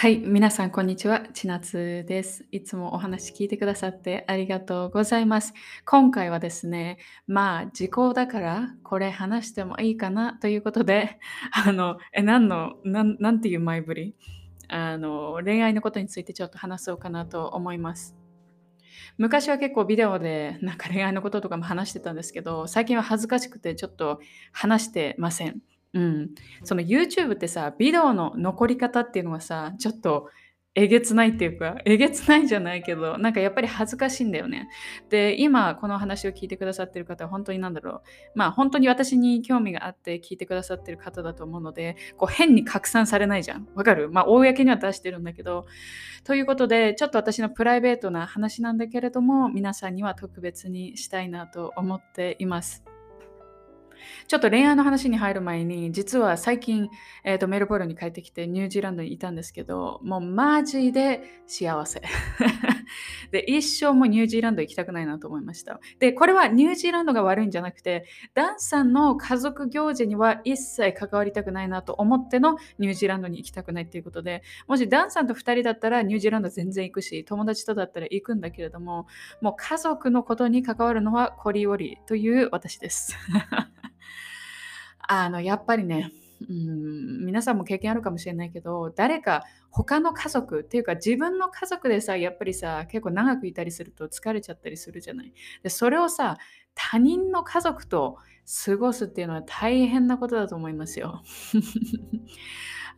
はい、皆さん、こんにちは。ちなつです。いつもお話聞いてくださってありがとうございます。今回はですね、まあ、時効だからこれ話してもいいかなということで、あの、え、何の、なんなんていう前振り？あの、恋愛のことについてちょっと話そうかなと思います。昔は結構ビデオでなんか恋愛のこととかも話してたんですけど、最近は恥ずかしくてちょっと話してません。うん。その YouTube ってさ、ビデオの残り方っていうのはさ、ちょっとえげつないっていうか、えげつないじゃないけど、なんかやっぱり恥ずかしいんだよね。で、今この話を聞いてくださってる方は本当になんだろう。まあ本当に私に興味があって聞いてくださってる方だと思うので、こう変に拡散されないじゃん。わかる？まあ公には出してるんだけど。ということで、ちょっと私のプライベートな話なんだけれども、皆さんには特別にしたいなと思っています。ちょっと恋愛の話に入る前に、実は最近、えーと、メルボルンに帰ってきてニュージーランドにいたんですけど、もうマジで幸せ。で、一生もニュージーランド行きたくないなと思いました。で、これはニュージーランドが悪いんじゃなくて、ダンさんの家族行事には一切関わりたくないなと思ってのニュージーランドに行きたくないっていうことで、もしダンさんと2人だったらニュージーランド全然行くし、友達とだったら行くんだけれども、もう家族のことに関わるのはコリオリという私です。あの、やっぱりね、うん、皆さんも経験あるかもしれないけど、誰か他の家族っていうか自分の家族でさ、やっぱりさ、結構長くいたりすると疲れちゃったりするじゃない。で、それをさ、他人の家族と過ごすっていうのは大変なことだと思いますよ。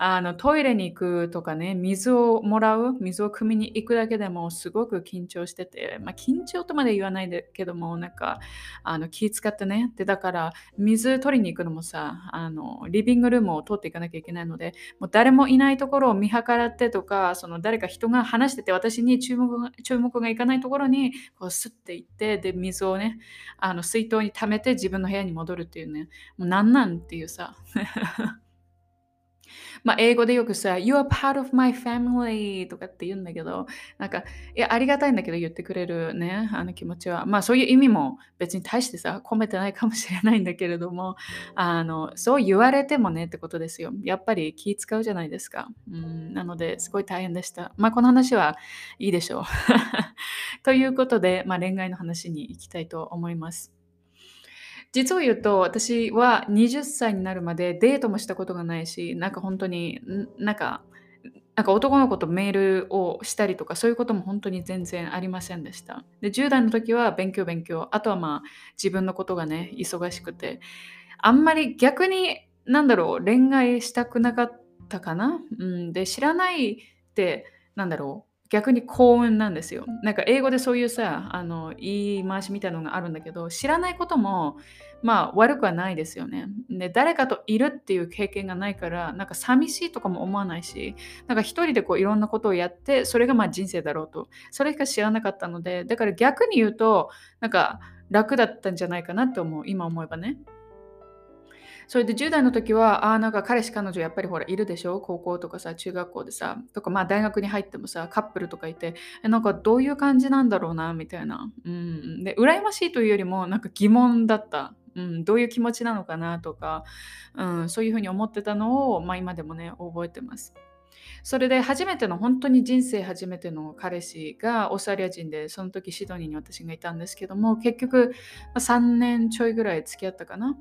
あのトイレに行くとかね、水をもらう、水を汲みに行くだけでもすごく緊張してて、まあ、緊張とまで言わないでけども、なんかあの気使ってね。で、だから水取りに行くのもさ、あのリビングルームを通っていかなきゃいけないので、もう誰もいないところを見計らってとか、その誰か人が話してて私に注目が注目がいかないところにこうスッて行って、で、水をね、あの水筒に溜めて自分の部屋に戻るっていうね、もうなんなんっていうさ。まあ、英語でよくさ、You are part of my family とかって言うんだけど、なんか、いや、ありがたいんだけど言ってくれるね、あの気持ちは。まあ、そういう意味も別に対してさ、込めてないかもしれないんだけれども、あの、そう言われてもねってことですよ。やっぱり気使うじゃないですか。うん、なので、すごい大変でした。まあ、この話はいいでしょう。ということで、まあ、恋愛の話に行きたいと思います。実を言うと、私は20歳になるまでデートもしたことがないし、なんか本当に、なんか、なんか男の子とメールをしたりとかそういうことも本当に全然ありませんでした。で10代の時は勉強勉強あとはまあ自分のことがね忙しくてあんまり逆になんだろう恋愛したくなかったかな、うん、で知らないってなんだろう逆に幸運なんですよ。なんか英語でそういうさ、あの言い回しみたいのがあるんだけど、知らないこともまあ悪くはないですよね。で、誰かといるっていう経験がないから、なんか寂しいとかも思わないし、なんか一人でこういろんなことをやって、それがまあ人生だろうと。それしか知らなかったので、だから逆に言うと、なんか楽だったんじゃないかなって思う、今思えばね。それで10代の時は、ああ、なんか彼氏彼女やっぱりほらいるでしょ？高校とかさ、中学校でさ、とかまあ大学に入ってもさ、カップルとかいて、えなんかどういう感じなんだろうな、みたいな。うん。で、羨ましいというよりも、なんか疑問だった。うん、どういう気持ちなのかな？とか、うん、そういうふうに思ってたのを、まあ、今でもね、覚えてます。それで初めての本当に人生初めての彼氏がオーストラリア人でその時シドニーに私がいたんですけども結局3年ちょいぐらい付き合ったかな？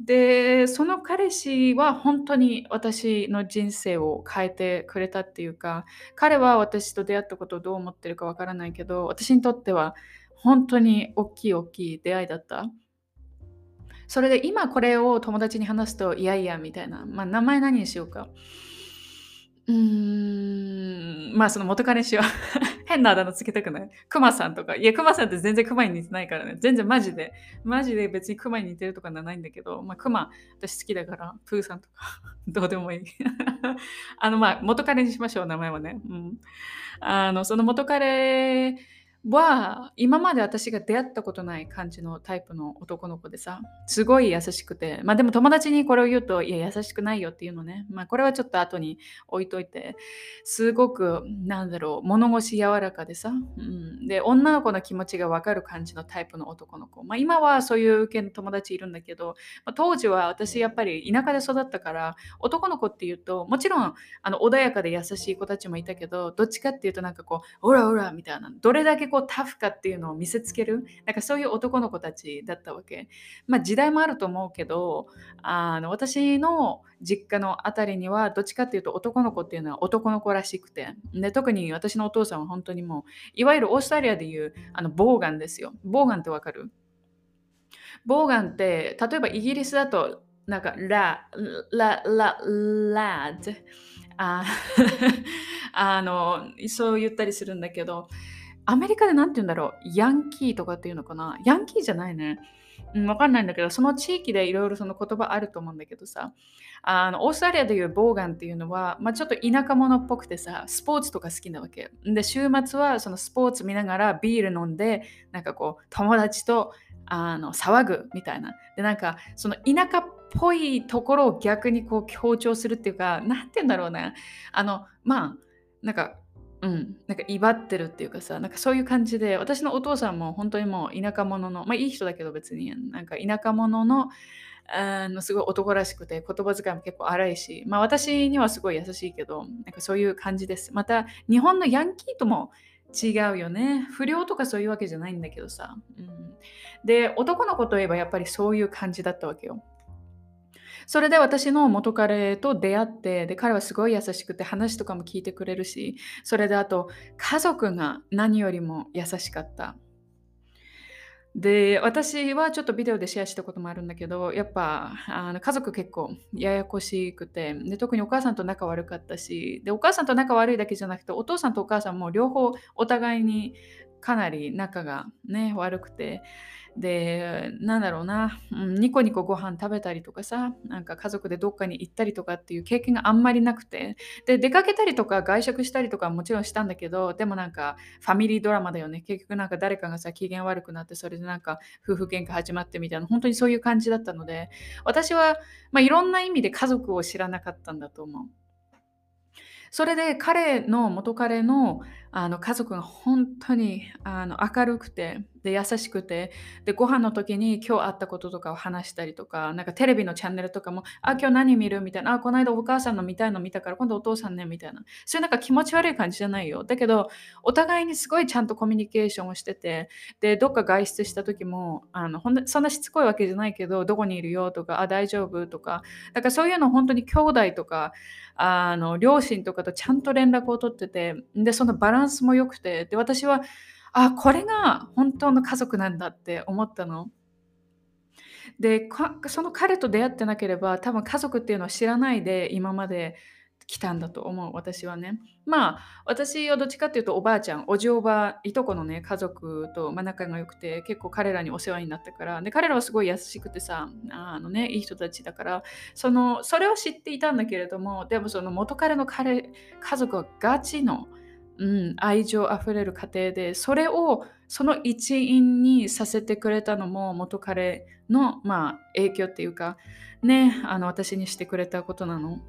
で、その彼氏は本当に私の人生を変えてくれたっていうか、彼は私と出会ったことをどう思ってるかわからないけど、私にとっては本当に大きい大きい出会いだった。それで今これを友達に話すと、いやいやみたいな、まあ名前何にしようか。うーん、まあその元彼氏は変なあだ名つけたくない？クマさんとか。いや、クマさんって全然クマに似てないからね。全然マジで。マジで別にクマに似てるとかなないんだけど、まあクマ私好きだから、プーさんとか どうでもいい。あのまあ元彼にしましょう、名前はね。うん。あの、その元彼は、今まで私が出会ったことない感じのタイプの男の子でさ、すごい優しくて、まあでも友達にこれを言うと、いや、優しくないよっていうのね。まあこれはちょっと後に置いといて、すごく、なんだろう、物腰柔らかでさ、うん、で、女の子の気持ちがわかる感じのタイプの男の子。まあ今はそういう系の友達いるんだけど、まあ、当時は私やっぱり田舎で育ったから、男の子っていうと、もちろんあの穏やかで優しい子たちもいたけど、どっちかっていうとなんかこう、オラオラみたいな、どれだけこうタフかっていうのを見せつけるなんかそういう男の子たちだったわけ。まあ時代もあると思うけどあの私の実家の辺りにはどっちかっていうと男の子っていうのは男の子らしくてで特に私のお父さんは本当にもういわゆるオーストラリアでいうあのボーガンですよ。ボーガンってわかる？ボーガンって例えばイギリスだとなんかラ、ラ、ラ、ラッドあ あのそう言ったりするんだけどアメリカで何て言うんだろうヤンキーとかっていうのかな？ヤンキーじゃないね。うん、わかんないんだけど、その地域でいろいろその言葉あると思うんだけどさ、あのオーストラリアでいうボーガンっていうのは、まあ、ちょっと田舎者っぽくてさ、スポーツとか好きなわけ。で、週末はそのスポーツ見ながらビール飲んで、なんかこう、友達とあの騒ぐみたいな。で、なんかその田舎っぽいところを逆にこう強調するっていうか、なんて言うんだろうね。あの、まあ、なんかうん、なんか威張ってるっていうかさなんかそういう感じで私のお父さんも本当にもう田舎者のまあいい人だけど別になんか田舎者のあのすごい男らしくて言葉遣いも結構荒いし、まあ、私にはすごい優しいけどなんかそういう感じです。また日本のヤンキーとも違うよね。不良とかそういうわけじゃないんだけどさ、うん、で男の子といえばやっぱりそういう感じだったわけよ。それで私の元彼と出会って、で、彼はすごい優しくて話とかも聞いてくれるし、それであと家族が何よりも優しかった。で、私はちょっとビデオでシェアしたこともあるんだけど、やっぱあの家族結構ややこしくてで、特にお母さんと仲悪かったしで、お母さんと仲悪いだけじゃなくて、お父さんとお母さんも両方お互いにかなり仲がね、悪くて、で、なんだろうな、うん、ニコニコご飯食べたりとかさ、なんか家族でどっかに行ったりとかっていう経験があんまりなくて、で、出かけたりとか外食したりとかもちろんしたんだけど、でもなんかファミリードラマだよね。結局なんか誰かがさ、機嫌悪くなって、それでなんか夫婦喧嘩始まってみたいな、本当にそういう感じだったので、私は、まあ、いろんな意味で家族を知らなかったんだと思う。それで彼の元彼のあの家族が本当にあの明るくてで優しくてでご飯の時に今日あったこととかを話したりとかなんかテレビのチャンネルとかもあ今日何見るみたいなあこの間お母さんの見たいの見たから今度お父さんねみたいな。そういうなんか気持ち悪い感じじゃないよ。だけどお互いにすごいちゃんとコミュニケーションをしててでどっか外出した時もあのほんそんなしつこいわけじゃないけどどこにいるよとかあ大丈夫とかだからそういうの本当に兄弟とかあの両親とかとちゃんと連絡を取っててでそのバランスも良くてで私はあこれが本当の家族なんだって思ったの。でその彼と出会ってなければ多分家族っていうのは知らないで今まで来たんだと思う私はねまあ私はどっちかっていうとおばあちゃんおじおばいとこのね家族と、ま、仲が良くて結構彼らにお世話になったからで彼らはすごい優しくてさあのねいい人たちだからそのそれは知っていたんだけれどもでもその元彼の彼家族はガチのうん、愛情あふれる家庭でそれをその一因にさせてくれたのも元彼の、まあ、影響っていうかねあの私にしてくれたことなの。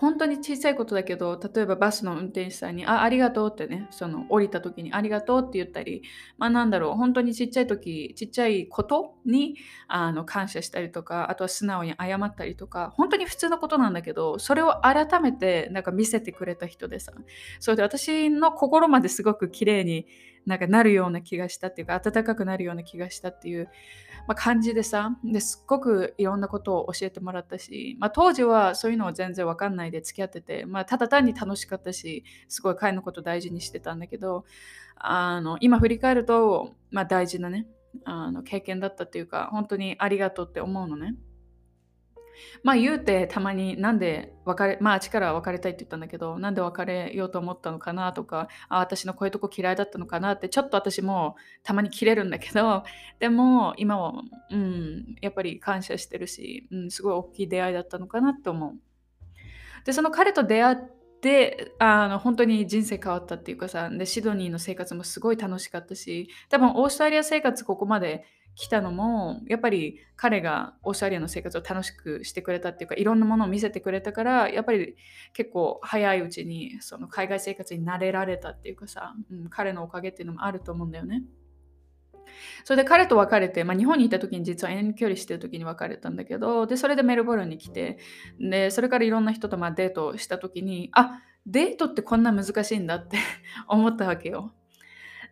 本当に小さいことだけど例えばバスの運転手さんに「あありがとう」ってねその降りた時に「ありがとう」って言ったりまあなんだろう本当にちっちゃい時ちっちゃいことにあの感謝したりとかあとは素直に謝ったりとか本当に普通のことなんだけどそれを改めてなんか見せてくれた人でさ。それで私の心まですごく綺麗になんかなるような気がしたっていうか温かくなるような気がしたっていうまあ、感じでさですっごくいろんなことを教えてもらったし、まあ、当時はそういうのは全然わかんないで付き合ってて、まあ、ただ単に楽しかったしすごい彼のこと大事にしてたんだけどあの今振り返ると、まあ、大事なねあの経験だったっていうか本当にありがとうって思うのね。まあ言うてたまになんで別れ、まああっちから別れたいって言ったんだけど、なんで別れようと思ったのかなとか、あ私のこういうとこ嫌いだったのかなってちょっと私もたまに切れるんだけど、でも今は、うん、やっぱり感謝してるし、うん、すごい大きい出会いだったのかなって思う。で、その彼と出会っで、あの、本当に人生変わったっていうかさ、で、シドニーの生活もすごい楽しかったし、多分オーストラリア生活ここまで来たのも、やっぱり彼がオーストラリアの生活を楽しくしてくれたっていうか、いろんなものを見せてくれたから、やっぱり結構早いうちにその海外生活に慣れられたっていうかさ、うん、彼のおかげっていうのもあると思うんだよね。それで彼と別れて、まあ、日本にいた時に実は遠距離してる時に別れたんだけど、で、それでメルボルンに来て、で、それからいろんな人とまあデートした時に、あデートってこんな難しいんだって 思ったわけよ。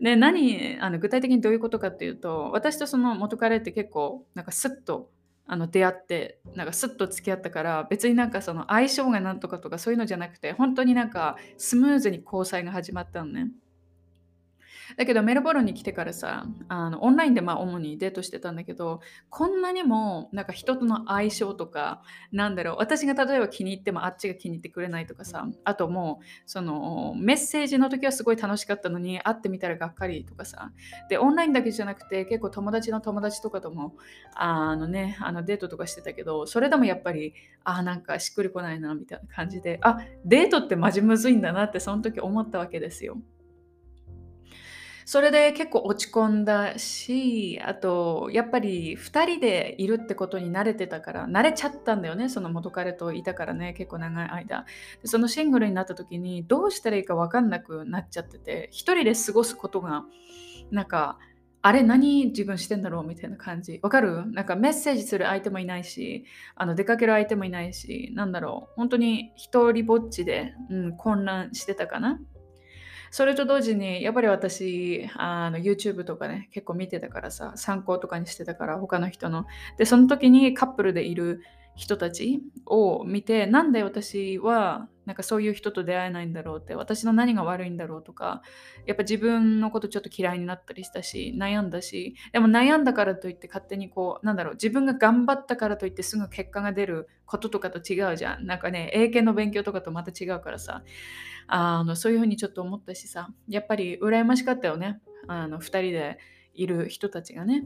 で、何、あの具体的にどういうことかっていうと、私とその元彼って結構、なんかスッとあの出会ってなんかスッと付き合ったから別になんかその相性がなんとかとかそういうのじゃなくて本当になんかスムーズに交際が始まったのね。だけどメルボルンに来てからさあのオンラインでまあ主にデートしてたんだけどこんなにもなんか人との相性とかなんだろう私が例えば気に入ってもあっちが気に入ってくれないとかさあともうそのメッセージの時はすごい楽しかったのに会ってみたらがっかりとかさでオンラインだけじゃなくて結構友達の友達とかともあのねあのデートとかしてたけどそれでもやっぱりあなんかしっくりこないなみたいな感じであデートってマジむずいんだなってその時思ったわけですよ。それで結構落ち込んだし、あと、やっぱり2人でいるってことに慣れてたから、慣れちゃったんだよね、その元彼といたからね、結構長い間。そのシングルになった時に、どうしたらいいか分かんなくなっちゃってて、1人で過ごすことが、なんか、あれ何自分してんだろうみたいな感じ。わかる？なんかメッセージする相手もいないし、あの出かける相手もいないし、なんだろう。本当に一人ぼっちで、うん、混乱してたかな。それと同時に、やっぱり私、あの YouTube とかね、結構見てたからさ、参考とかにしてたから、他の人の。で、その時にカップルでいる人たちを見て、なんで私はなんかそういう人と出会えないんだろうって私の何が悪いんだろうとかやっぱ自分のことちょっと嫌いになったりしたし悩んだしでも悩んだからといって勝手にこうなんだろう自分が頑張ったからといってすぐ結果が出ることとかと違うじゃん。なんかね英検の勉強とかとまた違うからさ。あのそういうふうにちょっと思ったしさ。やっぱり羨ましかったよね。あの2人でいる人たちがね。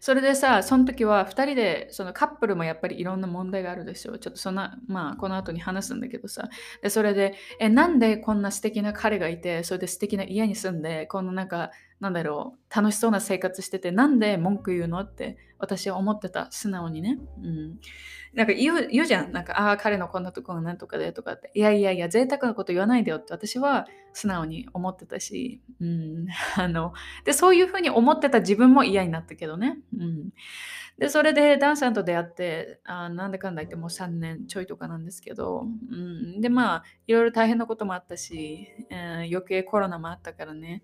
それでさ、その時は2人で、そのカップルもやっぱりいろんな問題があるでしょう。ちょっとそんな、まあ、この後に話すんだけどさ。で、それで、え、なんでこんな素敵な彼がいて、それで素敵な家に住んで、このなんか、なんだろう、楽しそうな生活してて、なんで文句言うのって私は思ってた、素直にね。うん。なんか言う言うじゃん。なんか、ああ、彼のこんなとこがなんとかでとかって。いやいやいや、贅沢なこと言わないでよって私は素直に思ってたし、うん。あの、で、そういうふうに思ってた自分も嫌になったけどね。うん。で、それでダンさんと出会って、あなんでかんだ言ってもう3年ちょいとかなんですけど、うん、で、まあ、いろいろ大変なこともあったし、えー、余計コロナもあったからね。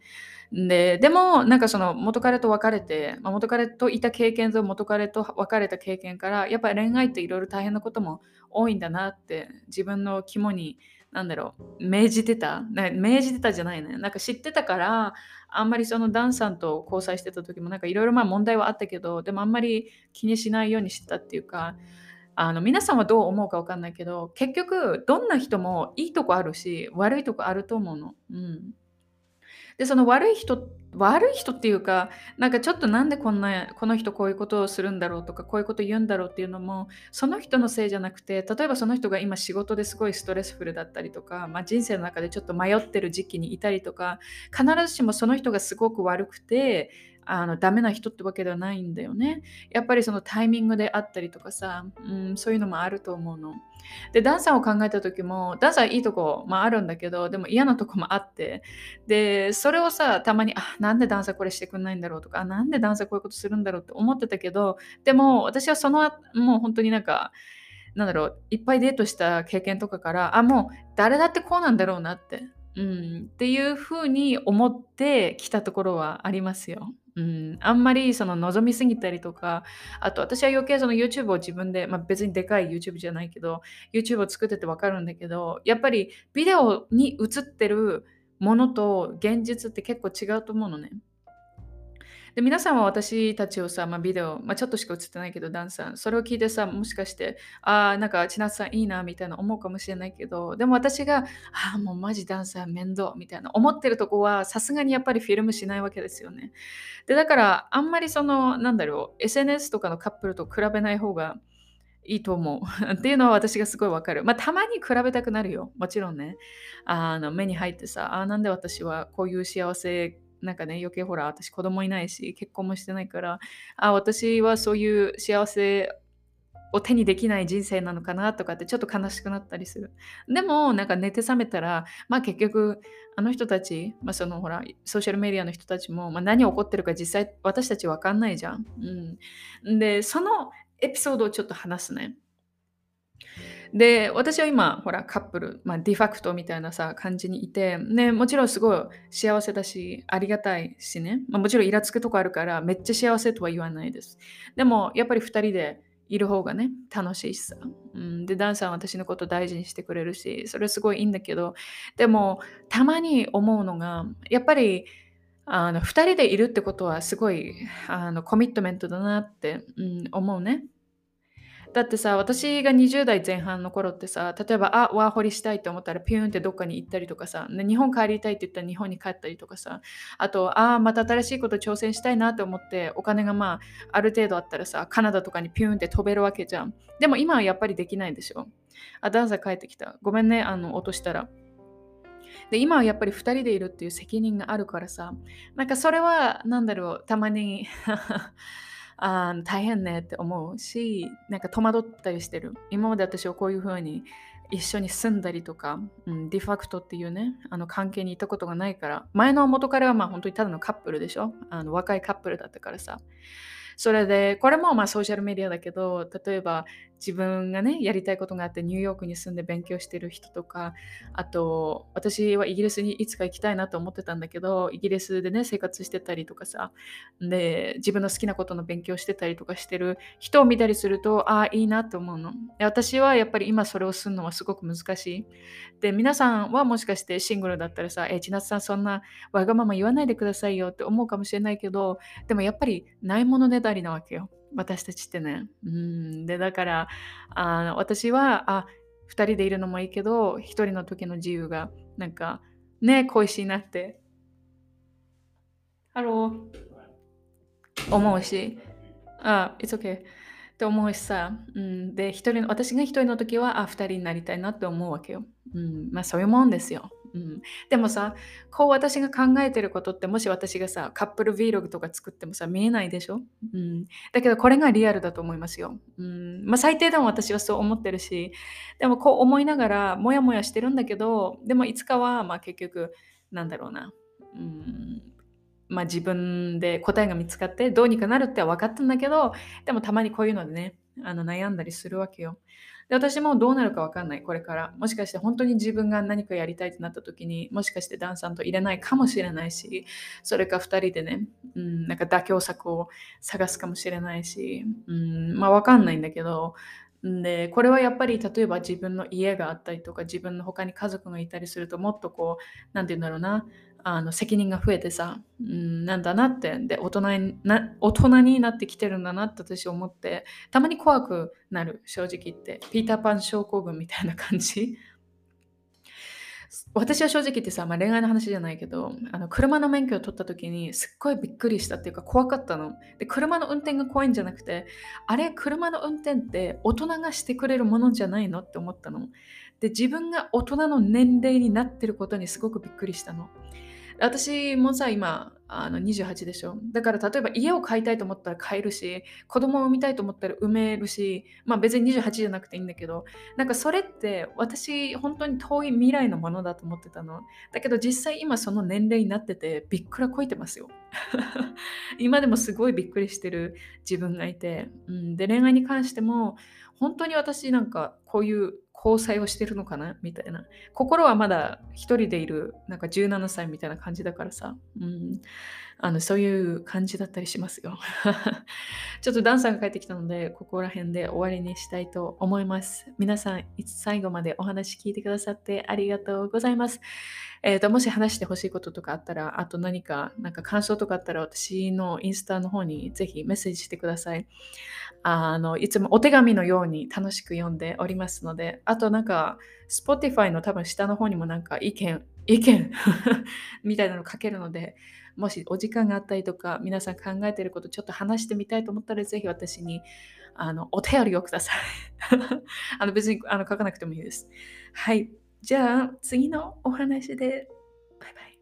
で、でも、なんかその元彼と別れて、まあ、元彼といた経験と元彼と別れた経験から、やっぱり恋愛っていろいろ大変なことも多いんだなって自分の肝になんだろう、命じてた命じてたじゃないね。なんか知ってたから、あんまりそのダンさんと交際してた時もなんかいろいろまあ問題はあったけど、でもあんまり気にしないようにしてたっていうか、あの皆さんはどう思うか分かんないけど、結局どんな人もいいとこあるし、悪いとこあると思うの。うん。で、その悪い人、悪い人っていうか、なんかちょっとなんでこんな、この人こういうことをするんだろうとか、こういうこと言うんだろうっていうのも、その人のせいじゃなくて、例えばその人が今仕事ですごいストレスフルだったりとか、まあ、人生の中でちょっと迷ってる時期にいたりとか、必ずしもその人がすごく悪くて、あのダメな人ってわけではないんだよね。やっぱりそのタイミングであったりとかさ、うん、そういうのもあると思うの。で、ダンサーを考えた時も、ダンサーいいとこ、まあ、るんだけど、でも嫌なとこもあって、で、それをさ、たまに、あ、なんでダンサーこれしてくんないんだろうとか、あなんでダンサーこういうことするんだろうって思ってたけど、でも私はその、もう本当になんか、なんだろう、いっぱいデートした経験とかから、あ、もう誰だってこうなんだろうなって、うん、っていうふうに思ってきたところはありますよ。うん、あんまりその望みすぎたりとか、あと私は余計その YouTube を自分で、まあ、別にでかい YouTube じゃないけど、YouTube を作ってて分かるんだけど、やっぱりビデオに映ってるものと現実って結構違うと思うのね。で、皆さんは私たちをさ、まあ、ビデオ、まあ、ちょっとしか映ってないけど、ダンさん、それを聞いてさ、もしかして、ああ、なんか、千夏さんいいな、みたいな思うかもしれないけど、でも私が、ああ、もうマジダンサー面倒、みたいな思ってるとこは、さすがにやっぱりフィルムしないわけですよね。で、だから、あんまりその、なんだろう、SNS とかのカップルと比べない方がいいと思う。っていうのは私がすごいわかる。まあ、たまに比べたくなるよ。もちろんね。あの目に入ってさ、ああなんで私はこういう幸せ、なんかね、余計ほら、私子供いないし、結婚もしてないから、あ私はそういう幸せを手にできない人生なのかなとかってちょっと悲しくなったりする。でも、なんか寝て覚めたら、まあ結局、あの人たち、まあそのほら、ソーシャルメディアの人たちも、まあ、何起こってるか実際私たちわかんないじゃん。うん。で、そのエピソードをちょっと話すね。で、私は今、ほら、カップル、まあ、 de facto みたいなさ、感じにいて、ね、もちろんすごい幸せだし、ありがたいしね、まあ、もちろんイラつくとこあるから、めっちゃ幸せとは言わないです。でも、やっぱり2人でいる方がね、楽しいしさ。うん、で、ダンさんは私のこと大事にしてくれるし、それすごいいいんだけど、でも、たまに思うのが、やっぱり、あの2人でいるってことはすごいあのコミットメントだなって、うん、思うね。だってさ、私が20代前半の頃ってさ、例えば、あ、ワーホリしたいと思ったらピューンってどっかに行ったりとかさ、日本帰りたいって言ったら日本に帰ったりとかさ、あと、あ、また新しいこと挑戦したいなと思って、お金がまあ、ある程度あったらさ、カナダとかにピューンって飛べるわけじゃん。でも今はやっぱりできないでしょ。あ、ダンさん帰ってきた。ごめんね、あの、落としたら。で今はやっぱり2人でいるっていう責任があるからさなんかそれは何だろうたまに あ大変ねって思うしなんか戸惑ったりしてる。今まで私はこういうふうに一緒に住んだりとか、うん、 de facto っていうねあの関係にいたことがないから前の元彼はまあ本当にただのカップルでしょ？あの若いカップルだったからさ。それでこれもまあソーシャルメディアだけど例えば自分がねやりたいことがあってニューヨークに住んで勉強してる人とかあと私はイギリスにいつか行きたいなと思ってたんだけどイギリスでね生活してたりとかさで自分の好きなことの勉強してたりとかしてる人を見たりするとああいいなと思うの。私はやっぱり今それをするのはすごく難しい。で皆さんはもしかしてシングルだったらさえ千夏さんそんなわがまま言わないでくださいよって思うかもしれないけどでもやっぱりないものねだりなわけよ。私たちってね。うん、で、だから、あ私は、あ、2人でいるのもいいけど、1人の時の自由が、なんか、ね、恋しいなって、 hello、思うし、あ、it's OK って思うしさ、うん、で、一人私が1人の時は、あ、2人になりたいなって思うわけよ。うん、まあそういうもんですよ。うん、でもさこう私が考えてることってもし私がさカップル Vlog とか作ってもさ見えないでしょ、うん、だけどこれがリアルだと思いますよ、うん。まあ、最低でも私はそう思ってるしでもこう思いながらモヤモヤしてるんだけどでもいつかはまあ結局なんだろうな、うん。まあ、自分で答えが見つかってどうにかなるって分かったんだけどでもたまにこういうのでねあの悩んだりするわけよ。で私もどうなるか分かんないこれから。もしかして本当に自分が何かやりたいってなった時にもしかしてダンさんと入れないかもしれないしそれか2人でね、うん、なんか妥協策を探すかもしれないし、うん、まあ分かんないんだけどでこれはやっぱり例えば自分の家があったりとか自分の他に家族がいたりするともっとこう何て言うんだろうなあの責任が増えてさ、うん、なんだなって。で大人にな大人になってきてるんだなって私思ってたまに怖くなる正直言って。ピーターパン症候群みたいな感じ。私は正直言ってさ、まあ、恋愛の話じゃないけどあの車の免許を取った時にすっごいびっくりしたっていうか怖かったの。で車の運転が怖いんじゃなくてあれ車の運転って大人がしてくれるものじゃないのって思ったの。で自分が大人の年齢になってることにすごくびっくりしたの。私もさ、今、あの28でしょ。だから例えば家を買いたいと思ったら買えるし、子供を産みたいと思ったら産めるし、まあ別に28じゃなくていいんだけど、なんかそれって私本当に遠い未来のものだと思ってたの。だけど実際今その年齢になっててびっくらこいてますよ。今でもすごいびっくりしてる自分がいて、うん、で恋愛に関しても本当に私なんかこういう交際をしてるのかな？みたいな。心はまだ一人でいる、なんか17歳みたいな感じだからさ。うん。あの、そういう感じだったりしますよ。ちょっとダンさんが帰ってきたので、ここら辺で終わりにしたいと思います。皆さん、いつ最後までお話聞いてくださってありがとうございます。えーと、もし話してほしいこととかあったら、あと何か、なんか感想とかあったら、私のインスタの方にぜひメッセージしてください。あの、いつもお手紙のように楽しく読んでおりますので、あとなんか、Spotify の多分下の方にもなんか意見、意見 みたいなの書けるので、もしお時間があったりとか、皆さん考えていることちょっと話してみたいと思ったら、ぜひ私にあのお便りをください。あの別にあの書かなくてもいいです。はい。じゃあ、次のお話で、バイバイ。